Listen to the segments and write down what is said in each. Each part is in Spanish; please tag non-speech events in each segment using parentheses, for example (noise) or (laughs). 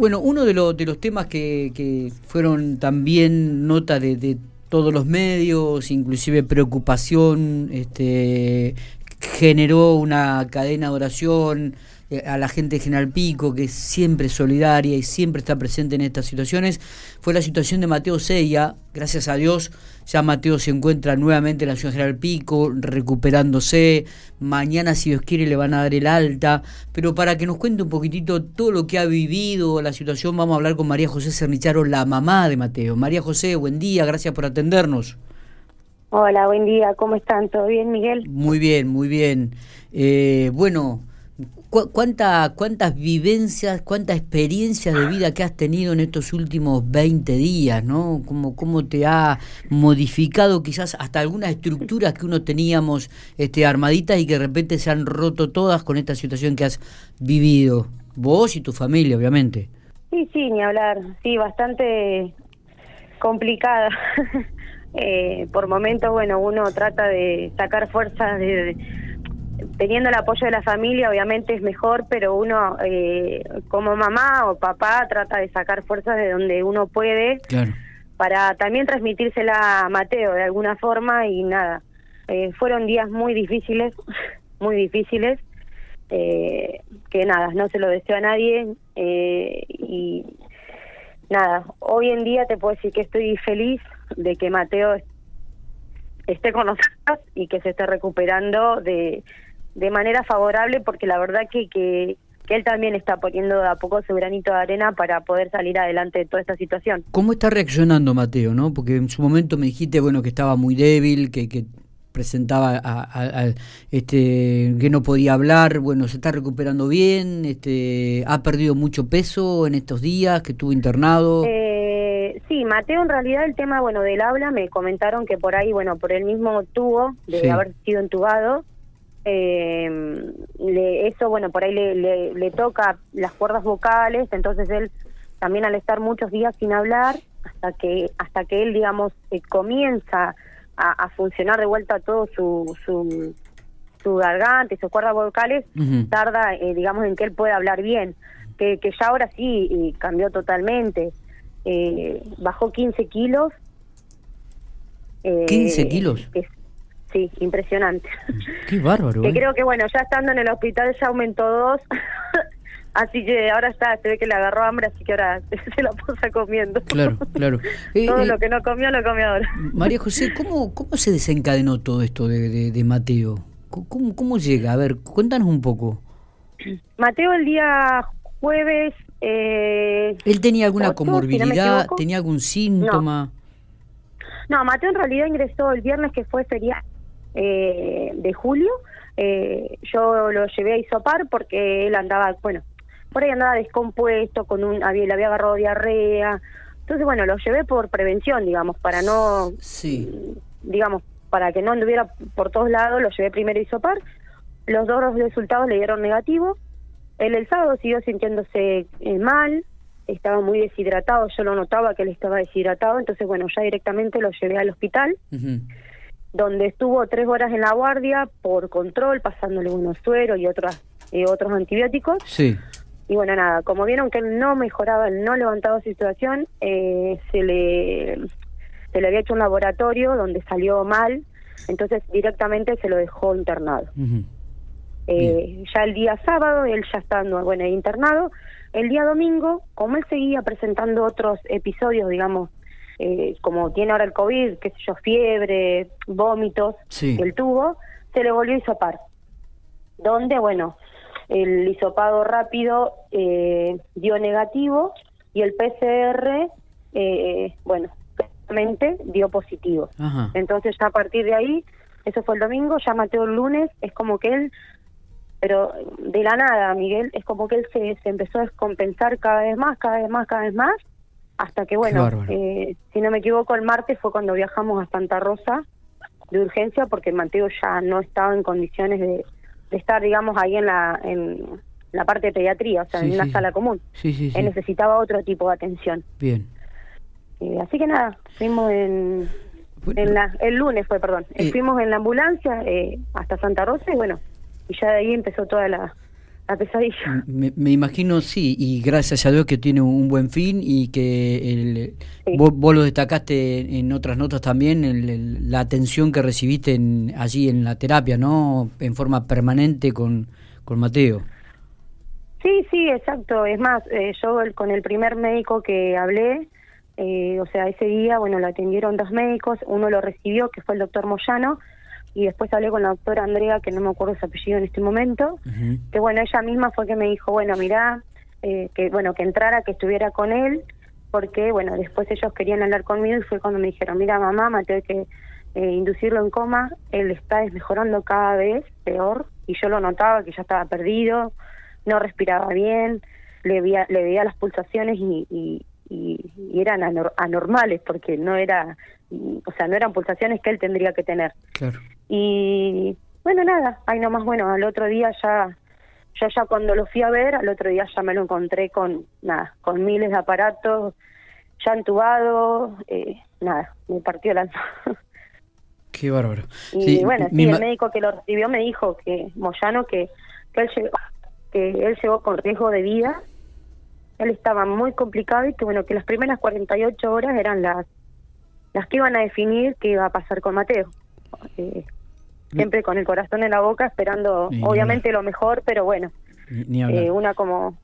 Bueno, uno de, los de los temas que, que fueron también nota de, de todos los medios, inclusive preocupación, este, generó una cadena de oración a la gente de General Pico, que es siempre solidaria y siempre está presente en estas situaciones, fue la situación de Mateo Sella. Gracias a Dios, ya Mateo se encuentra nuevamente en la ciudad de General Pico, recuperándose. Mañana, si Dios quiere, le van a dar el alta. Pero para que nos cuente un poquitito todo lo que ha vivido, la situación, vamos a hablar con María José Cernicharo, la mamá de Mateo. María José, buen día, gracias por atendernos. Hola, buen día, ¿cómo están? ¿Todo bien, Miguel? Muy bien, muy bien. Eh, bueno, cuánta, ¿cuántas vivencias, cuánta experiencia de vida que has tenido en estos últimos 20 días, ¿no? ¿Cómo, cómo te ha modificado quizás hasta algunas estructuras que uno teníamos este, armaditas y que de repente se han roto todas con esta situación que has vivido? Vos y tu familia, obviamente. Sí, sí, ni hablar. Sí, bastante complicada. (laughs) eh, por momentos, bueno, uno trata de sacar fuerzas de teniendo el apoyo de la familia obviamente es mejor, pero uno eh, como mamá o papá trata de sacar fuerzas de donde uno puede para también transmitírsela a Mateo de alguna forma y nada. Eh, fueron días muy difíciles, (laughs) muy difíciles, eh, que nada, no se lo deseo a nadie y nada, hoy en día te puedo decir que estoy feliz de que Mateo esté con nosotros y que se esté recuperando de, de manera favorable porque la verdad que, que, él también está poniendo a poco su granito de arena para poder salir adelante de toda esta situación. ¿Cómo está reaccionando Mateo? no Porque en su momento me dijiste bueno que estaba muy débil, que, que presentaba a, este que no podía hablar bueno se está recuperando bien este ha perdido mucho peso en estos días que estuvo internado eh, sí Mateo en realidad el tema bueno del habla me comentaron que por ahí bueno por el mismo tubo de haber sido entubado eh, le, eso, bueno, por ahí le, le, toca las cuerdas vocales, entonces él también al estar muchos días sin hablar, hasta que hasta que él, digamos, eh, comienza a, funcionar de vuelta todo su, su, su garganta y sus cuerdas vocales, tarda, eh, digamos, en que él pueda hablar bien, que, que ya ahora sí y cambió totalmente. Eh, bajó 15 kilos. Eh, ¿15 kilos? Sí, impresionante. Qué bárbaro. Que ¿eh? creo que bueno, ya estando en el hospital ya aumentó dos. (laughs) así que ahora está, se ve que le agarró hambre, así que ahora (laughs) se lo pasa comiendo. Claro, claro. (laughs) Eh, todo eh, lo que no comió, lo comió ahora. María José, ¿cómo, cómo se desencadenó todo esto de, de, Mateo? ¿Cómo, ¿Cómo llega? A ver, cuéntanos un poco. Mateo el día jueves... Eh, ¿Él tenía alguna comorbilidad? ¿Tenía algún síntoma? No. no. Mateo en realidad ingresó el viernes que fue feriado eh, de julio. Eh, yo lo llevé a isopar porque él andaba, bueno, por ahí andaba descompuesto, con un, había, le había agarrado diarrea. Entonces, bueno, lo llevé por prevención, digamos, para no, sí. digamos, para que no anduviera por todos lados, lo llevé primero a isopar. Los dos resultados le dieron negativo. Él el sábado siguió sintiéndose eh, mal, estaba muy deshidratado, yo lo notaba que él estaba deshidratado, entonces bueno, ya directamente lo llevé al hospital donde estuvo tres horas en la guardia por control, pasándole unos sueros y otros, y otros antibióticos. Sí. Y bueno, nada, como vieron que él no mejoraba, él no levantaba su situación, eh, se, le, se le había hecho un laboratorio donde salió mal, entonces directamente se lo dejó internado. eh, ya el día sábado, él ya estando bueno, internado, el día domingo, como él seguía presentando otros episodios, digamos, eh, como tiene ahora el COVID, qué sé yo, fiebre, vómitos, el tubo, se le volvió a hisopar. Donde, bueno, el hisopado rápido eh, dio negativo y el PCR, eh, bueno, claramente dio positivo. Entonces ya a partir de ahí, eso fue el domingo, ya Mateo el lunes, es como que él, pero de la nada, Miguel, es como que él se, se empezó a descompensar cada vez más, cada vez más, cada vez más, hasta que bueno, eh, si no me equivoco, el martes fue cuando viajamos a Santa Rosa de urgencia porque Mateo ya no estaba en condiciones de, estar, digamos, ahí en la, en la parte de pediatría, o sea, en una sala común. Sí, Él necesitaba otro tipo de atención. Bien. Eh, así que nada, fuimos en, en la, el lunes fue, perdón, eh, fuimos en la ambulancia hasta Santa Rosa y bueno, y ya de ahí empezó toda la la pesadilla. Me, imagino, sí, y gracias a Dios que tiene un, buen fin y que el, vos, lo destacaste en otras notas también, la atención que recibiste en, allí en la terapia, ¿no? En forma permanente con, con Mateo. Sí, sí, exacto. Es más, eh, yo con el primer médico que hablé, eh, o sea, ese día, bueno, lo atendieron dos médicos, uno lo recibió, que fue el doctor Moyano, y después hablé con la doctora Andrea, que no me acuerdo su apellido en este momento, que bueno, ella misma fue que me dijo, bueno, mira, eh, que bueno, que entrara, que estuviera con él, porque bueno, después ellos querían hablar conmigo y fue cuando me dijeron, mira mamá, Mateo hay que eh, inducirlo en coma, él está desmejorando cada vez peor, y yo lo notaba que ya estaba perdido, no respiraba bien, le veía, le veía las pulsaciones y, y, y, eran anormales porque no era, o sea, no eran pulsaciones que él tendría que tener. Claro. Y bueno, nada, ahí nomás, bueno, al otro día ya, yo ya cuando lo fui a ver, al otro día ya me lo encontré con, nada, con miles de aparatos, ya entubado, eh, nada, me partió la... (laughs) Qué bárbaro. Y bueno, sí, el médico que lo recibió me dijo que, Moyano, que, que él llegó, que él llegó con riesgo de vida, él estaba muy complicado y que bueno, que las primeras 48 horas eran las las que iban a definir qué iba a pasar con Mateo. Eh, siempre con el corazón en la boca, esperando obviamente lo mejor, pero bueno, eh, una como,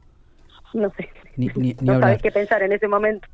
no sé, (laughs) no sabes qué pensar en ese momento.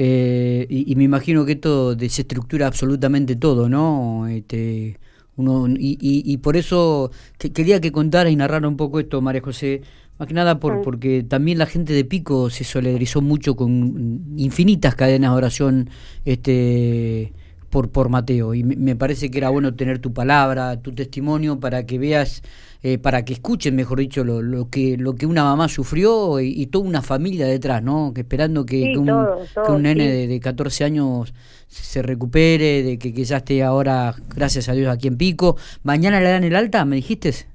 Eh, y, me imagino que esto desestructura absolutamente todo, ¿no? Este, uno, y, y, por eso quería que contara y narrara un poco esto, María José, más que nada por, porque también la gente de Pico se solidarizó mucho con infinitas cadenas de oración este, por, por Mateo. Y me, parece que era bueno tener tu palabra, tu testimonio, para que veas, eh, para que escuchen, mejor dicho, lo, lo, que, lo que una mamá sufrió y, toda una familia detrás, ¿no? Que esperando que, un, que un nene de, de, 14 años se recupere, de que, que ya esté ahora, gracias a Dios, aquí en Pico. ¿Mañana le dan el alta, me dijiste?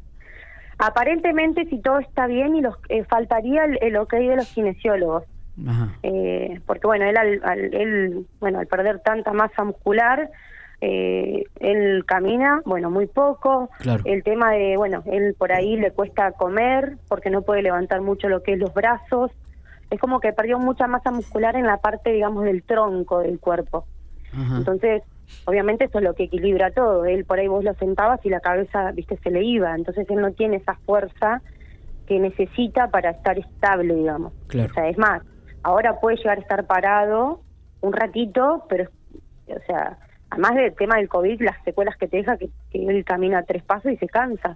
Aparentemente, si todo está bien, y los eh, faltaría el, ok de los kinesiólogos. Eh, porque bueno, él al, él, bueno, al perder tanta masa muscular, eh, él camina, bueno, muy poco. El tema de, bueno, él por ahí le cuesta comer porque no puede levantar mucho lo que es los brazos. Es como que perdió mucha masa muscular en la parte, digamos, del tronco del cuerpo. Entonces, obviamente eso es lo que equilibra todo. Él por ahí vos lo sentabas y la cabeza, viste, se le iba. Entonces él no tiene esa fuerza que necesita para estar estable, digamos. O sea, es más, ahora puede llegar a estar parado un ratito, pero, o sea, además del tema del COVID, las secuelas que te deja, que, que él camina tres pasos y se cansa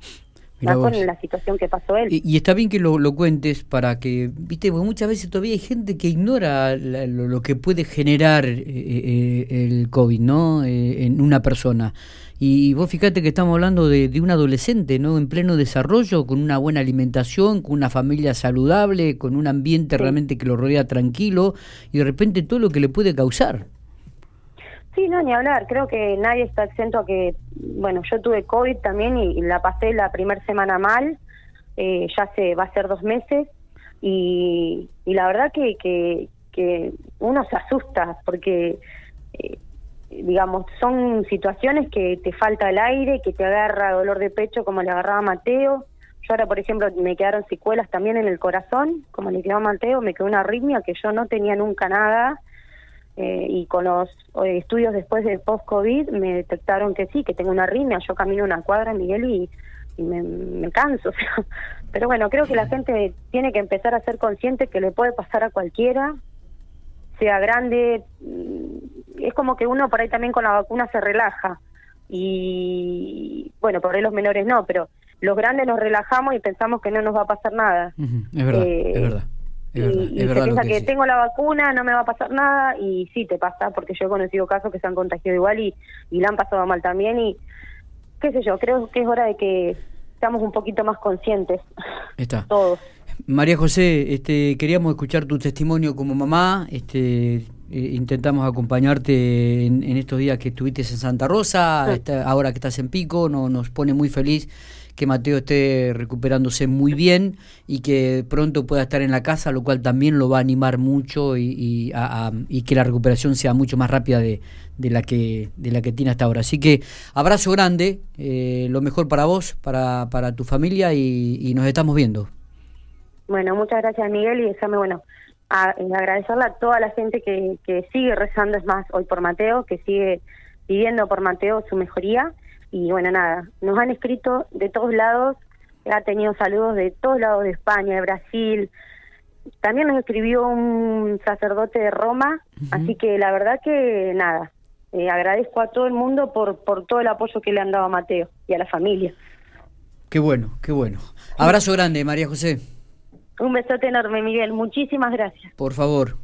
con la situación que pasó él. Y, está bien que lo, cuentes para que, viste, porque muchas veces todavía hay gente que ignora lo, que puede generar eh, eh, el COVID, ¿no? Eh, en una persona. Y vos fíjate que estamos hablando de, de, un adolescente, ¿no? En pleno desarrollo, con una buena alimentación, con una familia saludable, con un ambiente realmente que lo rodea tranquilo, y de repente todo lo que le puede causar. Sí, no, ni hablar. Creo que nadie está exento a que, bueno, yo tuve COVID también y, la pasé la primera semana mal, eh, ya se va a ser dos meses y, y la verdad que, que, que, uno se asusta porque, eh, digamos, son situaciones que te falta el aire, que te agarra dolor de pecho como le agarraba Mateo. Yo ahora, por ejemplo, me quedaron secuelas también en el corazón, como le quedó a Mateo, me quedó una arritmia que yo no tenía nunca nada eh, y con los eh, estudios después del post-COVID me detectaron que sí, que tengo una arritmia, yo camino una cuadra, Miguel, y, me, canso. (laughs) Pero bueno, creo que la gente tiene que empezar a ser consciente que le puede pasar a cualquiera, sea grande, mm, es como que uno por ahí también con la vacuna se relaja. Y bueno, por ahí los menores no, pero los grandes nos relajamos y pensamos que no nos va a pasar nada. Es verdad, es verdad y, se piensa que, tengo la vacuna, no me va a pasar nada, y sí te pasa, porque yo he conocido casos que se han contagiado igual y, y la han pasado mal también, y qué sé yo, creo que es hora de que seamos un poquito más conscientes. Está. Todos. María José, este, queríamos escuchar tu testimonio como mamá, este, eh, intentamos acompañarte en, estos días que estuviste en Santa Rosa, ahora que estás en Pico, no, nos pone muy feliz que Mateo esté recuperándose muy bien y que pronto pueda estar en la casa, lo cual también lo va a animar mucho y, y, que la recuperación sea mucho más rápida de, de, la, que, de la que tiene hasta ahora. Así que abrazo grande, eh, lo mejor para vos, para, para tu familia y, y nos estamos viendo. Bueno, muchas gracias Miguel y déjame, bueno, a, eh, agradecerle a toda la gente que, que sigue rezando, es más, hoy por Mateo, que sigue pidiendo por Mateo su mejoría. Y bueno, nada, nos han escrito de todos lados, ha tenido saludos de todos lados de España, de Brasil. También nos escribió un sacerdote de Roma, así que la verdad que nada, eh, agradezco a todo el mundo por, por todo el apoyo que le han dado a Mateo y a la familia. Qué bueno, qué bueno. Abrazo grande, María José. Un besote enorme, Miguel. Muchísimas gracias. Por favor.